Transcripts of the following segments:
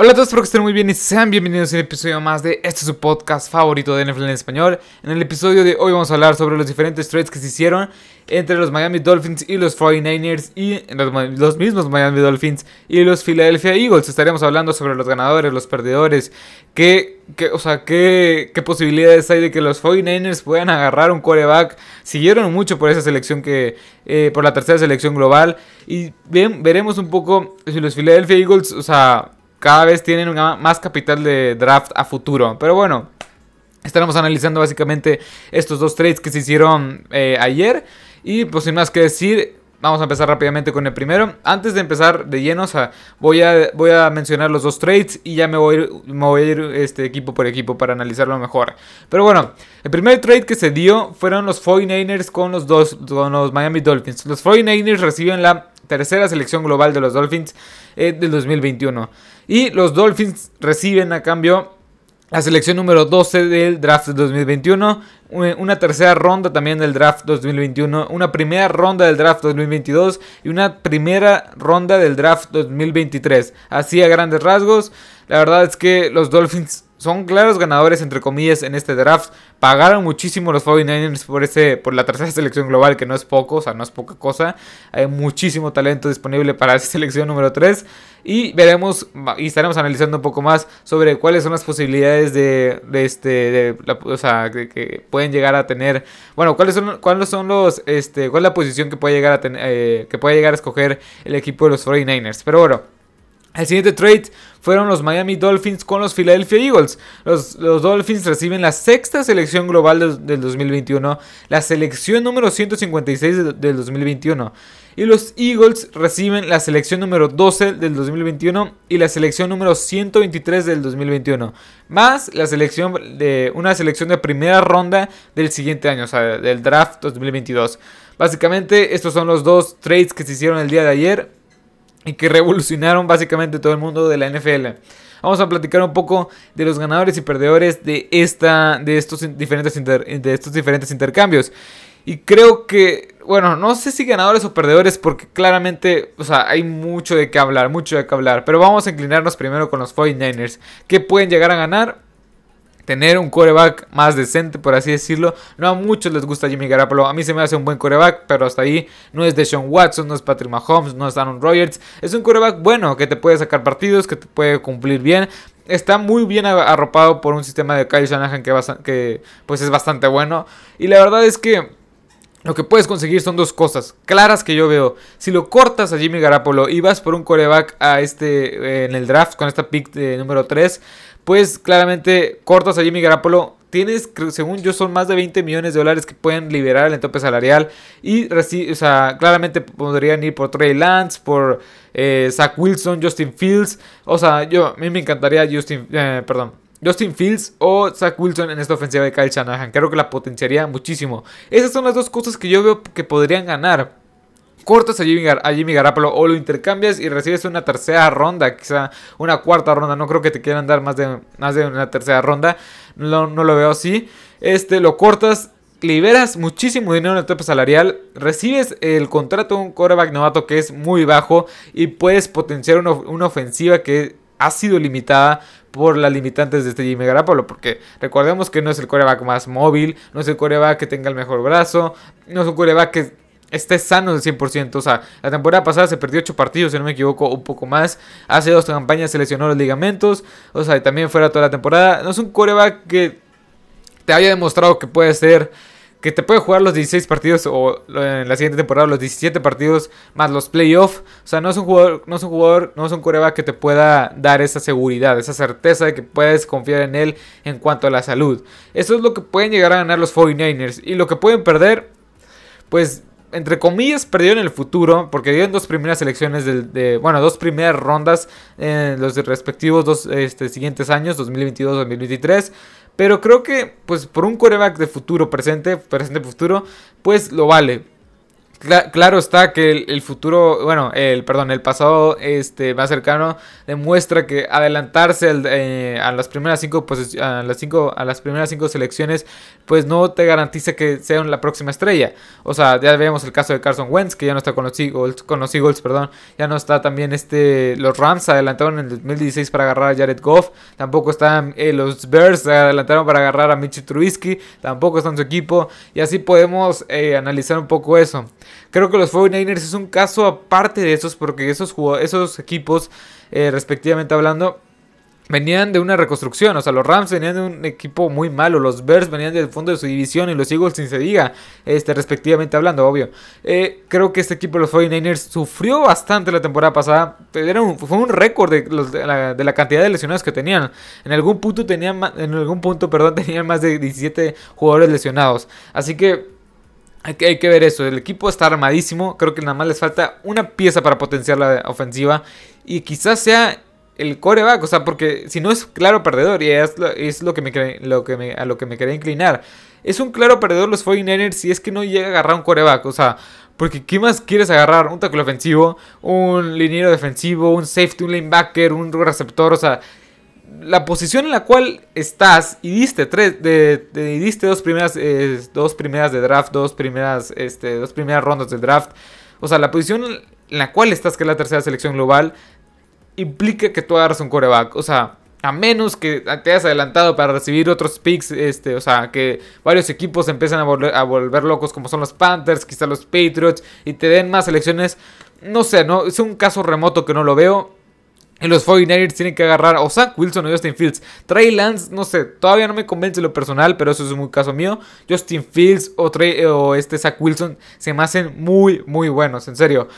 Hola a todos, espero que estén muy bien y sean bienvenidos a un episodio más de este su podcast favorito de NFL en español. En el episodio de hoy vamos a hablar sobre los diferentes trades que se hicieron entre los Miami Dolphins y los 49ers y los, mismos Miami Dolphins y los Philadelphia Eagles. Estaremos hablando sobre los ganadores, los perdedores, qué, qué, o sea, qué, qué posibilidades hay de que los 49ers puedan agarrar un coreback. Siguieron mucho por esa selección que, eh, por la tercera selección global y veremos un poco si los Philadelphia Eagles, o sea cada vez tienen más capital de draft a futuro. Pero bueno, estaremos analizando básicamente estos dos trades que se hicieron eh, ayer. Y pues sin más que decir, vamos a empezar rápidamente con el primero. Antes de empezar de lleno, voy a, voy a mencionar los dos trades y ya me voy, a ir, me voy a ir este, equipo por equipo para analizarlo mejor. Pero bueno, el primer trade que se dio fueron los 49ers con los, dos, con los Miami Dolphins. Los 49ers reciben la tercera selección global de los Dolphins eh, del 2021. Y los Dolphins reciben a cambio la selección número 12 del draft 2021, una tercera ronda también del draft 2021, una primera ronda del draft 2022 y una primera ronda del draft 2023. Así a grandes rasgos, la verdad es que los Dolphins son claros ganadores, entre comillas, en este draft. Pagaron muchísimo los 49ers por, ese, por la tercera selección global, que no es poco, o sea, no es poca cosa. Hay muchísimo talento disponible para esa selección número 3. Y veremos y estaremos analizando un poco más sobre cuáles son las posibilidades de, de este, o sea, que, pueden llegar a tener. Bueno, cuáles son, cuáles son los, este, cuál es la posición que puede llegar a tener, eh, que puede llegar a escoger el equipo de los 49ers. Pero bueno. El siguiente trade fueron los Miami Dolphins con los Philadelphia Eagles. Los, Dolphins reciben la sexta selección global del, 2021, la selección número 156 del 2021. Y los Eagles reciben la selección número 12 del 2021 y la selección número 123 del 2021. Más la selección de una selección de primera ronda del siguiente año, o sea, del draft 2022. Básicamente estos son los dos trades que se hicieron el día de ayer y que revolucionaron básicamente todo el mundo de la NFL. Vamos a platicar un poco de los ganadores y perdedores de, esta, de, estos, diferentes de estos diferentes intercambios. Y creo que, bueno, no sé si ganadores o perdedores porque claramente, o sea, hay mucho de qué hablar, mucho de qué hablar. Pero vamos a inclinarnos primero con los 49ers. ¿Qué pueden llegar a ganar? Tener un coreback más decente, por así decirlo. No a muchos les gusta Jimmy Garoppolo. A mí se me hace un buen coreback, pero hasta ahí no es Deshaun Watson, no es Patrick Mahomes, no es Aaron Rodgers. Es un coreback bueno que te puede sacar partidos, que te puede cumplir bien. Está muy bien arropado por un sistema de Kyle Shanahan que, pues es bastante bueno. Y la verdad es que lo que puedes conseguir son dos cosas claras que yo veo. Si lo cortas a Jimmy Garoppolo y vas por un coreback a este en el draft con esta pick de número 3, pues claramente cortas a Jimmy Garapolo. Tienes, según yo, son más de 20 millones de dólares que pueden liberar el tope salarial. Y o sea, claramente podrían ir por Trey Lance, por eh, Zach Wilson, Justin Fields. O sea, yo, a mí me encantaría Justin, eh, perdón, Justin Fields o Zach Wilson en esta ofensiva de Kyle Shanahan. Creo que la potenciaría muchísimo. Esas son las dos cosas que yo veo que podrían ganar cortas a Jimmy, a Jimmy Garoppolo o lo intercambias y recibes una tercera ronda, quizá una cuarta ronda. No creo que te quieran dar más de, más de una tercera ronda. No, no lo veo así. Este, lo cortas, liberas muchísimo dinero en el tope salarial, recibes el contrato de un quarterback novato que es muy bajo y puedes potenciar una, una, ofensiva que ha sido limitada por las limitantes de este Jimmy Garoppolo, porque recordemos que no es el quarterback más móvil, no es el quarterback que tenga el mejor brazo, no es un quarterback que esté sano del 100%. O sea, la temporada pasada se perdió 8 partidos, si no me equivoco, un poco más. Hace dos campañas se lesionó los ligamentos. O sea, también fuera toda la temporada. No es un coreback que te haya demostrado que puede ser. Que te puede jugar los 16 partidos o en la siguiente temporada los 17 partidos más los playoffs. O sea, no es un jugador, no es un jugador, no es un coreback que te pueda dar esa seguridad, esa certeza de que puedes confiar en él en cuanto a la salud. Eso es lo que pueden llegar a ganar los 49ers. Y lo que pueden perder, pues entre comillas, perdió en el futuro, porque dio en dos primeras elecciones de, bueno, dos primeras rondas en los respectivos dos este, siguientes años, 2022-2023. Pero creo que, pues, por un coreback de futuro, presente, presente, futuro, pues lo vale. Claro está que el, futuro, bueno, el perdón, el pasado este más cercano demuestra que adelantarse eh, a las primeras cinco a las cinco a las primeras cinco selecciones, pues no te garantiza que sea la próxima estrella. O sea, ya vemos el caso de Carson Wentz que ya no está con los Eagles, con los Eagles, perdón, ya no está también este los Rams adelantaron en el 2016 para agarrar a Jared Goff, tampoco están eh, los Bears adelantaron para agarrar a Mitch Trubisky, tampoco está su equipo y así podemos eh, analizar un poco eso. Creo que los 49ers es un caso aparte de esos porque esos, esos equipos, eh, respectivamente hablando, venían de una reconstrucción. O sea, los Rams venían de un equipo muy malo. Los Bears venían del fondo de su división. Y los Eagles, sin se diga, este, respectivamente hablando, obvio. Eh, creo que este equipo, los 49ers, sufrió bastante la temporada pasada. Era fue un récord de, de, la, cantidad de lesionados que tenían. En algún punto tenían, en algún punto, perdón, tenían más de 17 jugadores lesionados. Así que hay que, ver eso. El equipo está armadísimo. Creo que nada más les falta una pieza para potenciar la ofensiva. Y quizás sea el coreback. O sea, porque si no es claro perdedor. Y es lo, que, me, lo que a lo que me quería inclinar. Es un claro perdedor los 49ers si es que no llega a agarrar un coreback. O sea, porque ¿qué más quieres agarrar? Un tackle ofensivo, un liniero defensivo, un safety, un linebacker, un receptor. O sea, la posición en la cual estás y diste tres de, diste dos primeras eh, dos primeras de draft dos primeras este dos primeras rondas de draft o sea la posición en la cual estás que es la tercera selección global implica que tú agarras un coreback o sea a menos que te hayas adelantado para recibir otros picks, este, o sea, que varios equipos empiezan a volver, a volver locos como son los Panthers, quizá los Patriots, y te den más selecciones. No sé, no, es un caso remoto que no lo veo. Y los 49ers tienen que agarrar o Zach Wilson o Justin Fields. Trey Lance, no sé, todavía no me convence lo personal, pero eso es un caso mío. Justin Fields o, o este Zach Wilson se me hacen muy, muy buenos, en serio.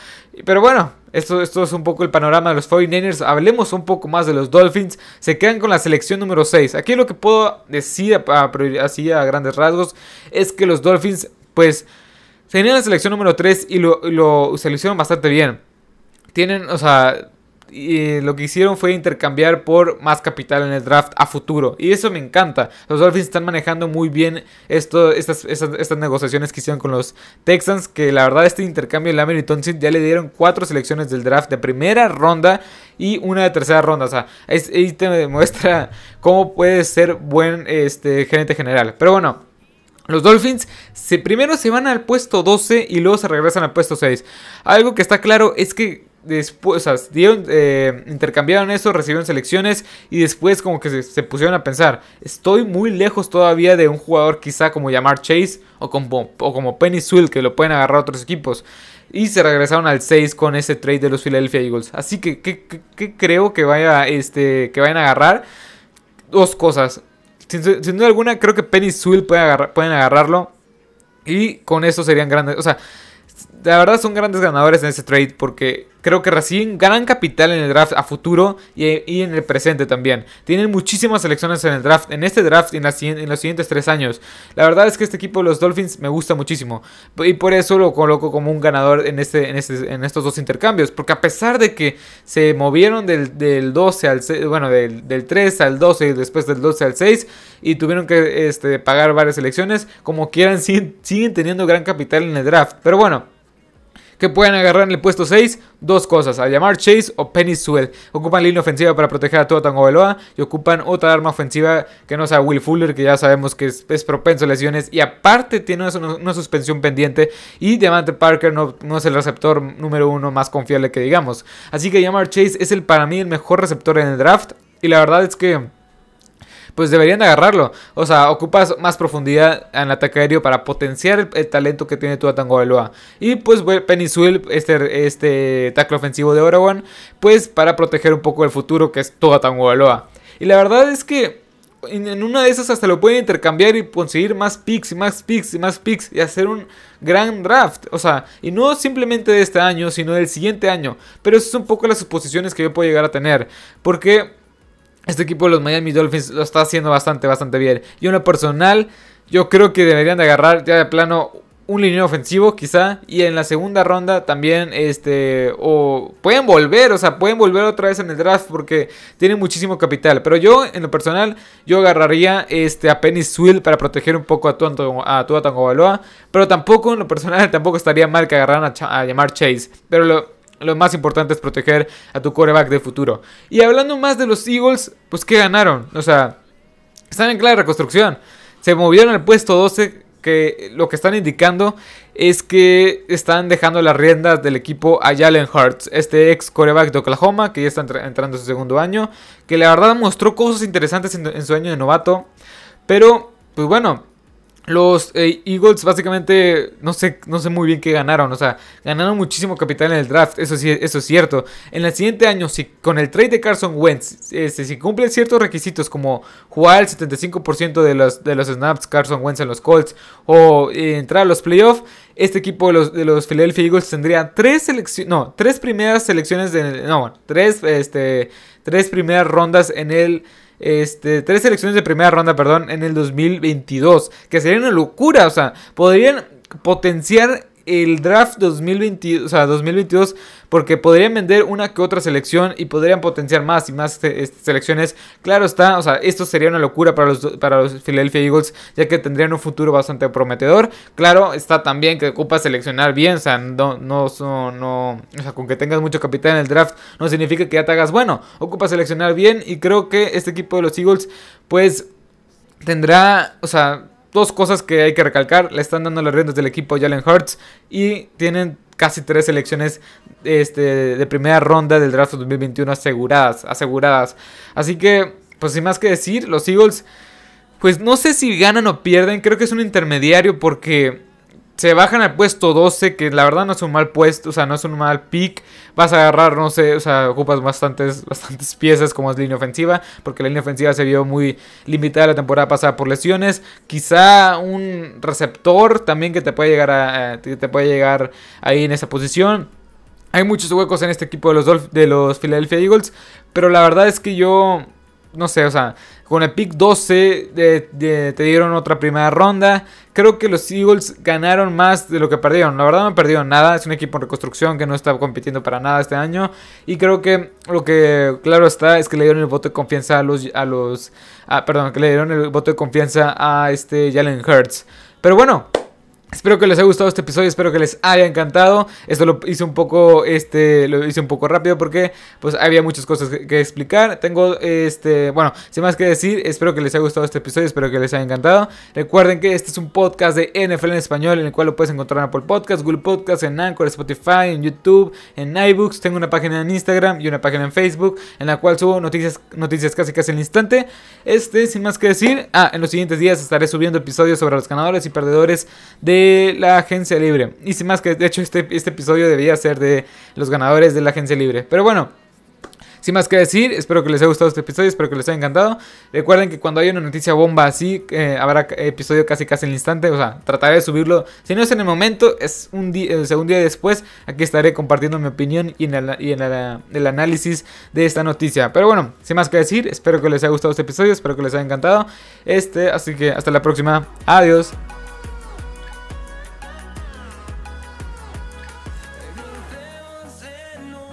Pero bueno, esto, esto es un poco el panorama de los 49ers. Hablemos un poco más de los Dolphins. Se quedan con la selección número 6. Aquí lo que puedo decir así a grandes rasgos es que los Dolphins, pues, tenían la selección número 3 y lo, lo se lo hicieron bastante bien. Tienen, o sea y lo que hicieron fue intercambiar por más capital en el draft a futuro. Y eso me encanta. Los Dolphins están manejando muy bien esto, estas, estas, negociaciones que hicieron con los Texans. Que la verdad este intercambio de Lamer y ya le dieron cuatro selecciones del draft de primera ronda y una de tercera ronda. O sea, ahí te demuestra cómo puede ser buen este, gerente general. Pero bueno. Los Dolphins primero se van al puesto 12 y luego se regresan al puesto 6. Algo que está claro es que después, o sea, eh, intercambiaron eso, recibieron selecciones y después como que se, pusieron a pensar, estoy muy lejos todavía de un jugador quizá como llamar Chase o como, o como Penny Swill que lo pueden agarrar otros equipos. Y se regresaron al 6 con ese trade de los Philadelphia Eagles. Así que, ¿qué, creo que, vaya, este, que vayan a agarrar? Dos cosas. Sin, duda alguna, creo que Penny Swill pueden, agarrar, pueden agarrarlo. Y con eso serían grandes. O sea, la verdad son grandes ganadores en ese trade porque creo que reciben gran capital en el draft a futuro y, en el presente también. Tienen muchísimas selecciones en el draft, en este draft y en, los siguientes tres años. La verdad es que este equipo de los Dolphins me gusta muchísimo y por eso lo coloco como un ganador en, este, en, este, estos dos intercambios. Porque a pesar de que se movieron del, 12 al 6, bueno, del, 3 al 12 y después del 12 al 6 y tuvieron que este, pagar varias selecciones, como quieran, siguen, siguen teniendo gran capital en el draft. Pero bueno que pueden agarrar en el puesto 6 dos cosas, a llamar Chase o Penny Sewell. Ocupan línea ofensiva para proteger a Tua Tagovailoa y ocupan otra arma ofensiva que no sea Will Fuller, que ya sabemos que es, propenso a lesiones y aparte tiene una, suspensión pendiente y Diamante Parker no, no, es el receptor número uno más confiable que digamos. Así que llamar Chase es el para mí el mejor receptor en el draft y la verdad es que pues deberían agarrarlo. O sea, ocupas más profundidad en el ataque aéreo para potenciar el, talento que tiene Tua Tagovailoa. Y pues Penny este, este tackle ofensivo de Oregon, pues para proteger un poco el futuro que es Tua Tagovailoa. Y la verdad es que en una de esas hasta lo pueden intercambiar y conseguir más picks y más picks y más picks y hacer un gran draft. O sea, y no simplemente de este año, sino del siguiente año. Pero esas son un poco las suposiciones que yo puedo llegar a tener. Porque este equipo de los Miami Dolphins lo está haciendo bastante, bastante bien. Y una personal, yo creo que deberían de agarrar ya de plano un línea ofensivo quizá y en la segunda ronda también este o pueden volver, o sea, pueden volver otra vez en el draft porque tienen muchísimo capital, pero yo en lo personal yo agarraría este a Penny Swill para proteger un poco a Tua a Tua Tagovailoa, pero tampoco en lo personal tampoco estaría mal que agarraran a, llamar Chase, pero lo lo más importante es proteger a tu coreback de futuro. Y hablando más de los Eagles, pues ¿qué ganaron? O sea, están en clara reconstrucción. Se movieron al puesto 12 que lo que están indicando es que están dejando las riendas del equipo a Jalen Hurts, este ex coreback de Oklahoma, que ya está entrando en su segundo año, que la verdad mostró cosas interesantes en su año de novato, pero pues bueno, los eh, Eagles básicamente no sé, no sé muy bien qué ganaron. O sea, ganaron muchísimo capital en el draft. Eso sí, eso es cierto. En el siguiente año, si con el trade de Carson Wentz, este, si cumplen ciertos requisitos como jugar el 75% de los, de los snaps Carson Wentz en los Colts o eh, entrar a los playoffs, este equipo de los, de los Philadelphia Eagles tendría tres selecciones, no, tres primeras selecciones de, no, tres, este, tres primeras rondas en el este, tres selecciones de primera ronda, perdón, en el 2022. Que sería una locura, o sea, podrían potenciar el draft 2022, o sea, 2022 porque podrían vender una que otra selección y podrían potenciar más y más este, este, selecciones. Claro está, o sea, esto sería una locura para los, para los Philadelphia Eagles ya que tendrían un futuro bastante prometedor. Claro está también que ocupa seleccionar bien, o sea, no, no, no, o sea, con que tengas mucho capital en el draft no significa que ya te hagas bueno, ocupa seleccionar bien y creo que este equipo de los Eagles pues tendrá, o sea, dos cosas que hay que recalcar. Le están dando las riendas del equipo Jalen Hurts y tienen casi tres selecciones este, de primera ronda del draft 2021 aseguradas, aseguradas. Así que, pues sin más que decir, los Eagles, pues no sé si ganan o pierden. Creo que es un intermediario porque se bajan al puesto 12, que la verdad no es un mal puesto, o sea, no es un mal pick. Vas a agarrar, no sé, o sea, ocupas bastantes, bastantes piezas como es línea ofensiva, porque la línea ofensiva se vio muy limitada la temporada pasada por lesiones. Quizá un receptor también que te puede llegar a, te puede llegar ahí en esa posición. Hay muchos huecos en este equipo de los, de los Philadelphia Eagles, pero la verdad es que yo no sé, o sea, con el pick 12 te dieron otra primera ronda. Creo que los Eagles ganaron más de lo que perdieron. La verdad no perdieron nada. Es un equipo en reconstrucción que no está compitiendo para nada este año. Y creo que lo que claro está es que le dieron el voto de confianza a los... A los perdón, que le dieron el voto de confianza a este Jalen Hurts. Pero bueno, Espero que les haya gustado este episodio, espero que les haya encantado. Esto lo hice un poco, este, lo hice un poco rápido porque, pues, había muchas cosas que, explicar. Tengo, este, bueno, sin más que decir, espero que les haya gustado este episodio, espero que les haya encantado. Recuerden que este es un podcast de NFL en español, en el cual lo puedes encontrar en Apple Podcasts, Google Podcasts, en Anchor, Spotify, en YouTube, en iBooks. Tengo una página en Instagram y una página en Facebook, en la cual subo noticias, noticias casi casi al instante. Este, sin más que decir, ah, en los siguientes días estaré subiendo episodios sobre los ganadores y perdedores de la agencia libre. Y sin más que, de hecho, este, este episodio debía ser de los ganadores de la agencia libre. Pero bueno, sin más que decir, espero que les haya gustado este episodio, espero que les haya encantado. Recuerden que cuando haya una noticia bomba así, eh, habrá episodio casi casi en el instante. O sea, trataré de subirlo. Si no es en el momento, es un día, el segundo día después. Aquí estaré compartiendo mi opinión y, en, el, análisis de esta noticia. Pero bueno, sin más que decir, espero que les haya gustado este episodio, espero que les haya encantado. Este, así que hasta la próxima. Adiós.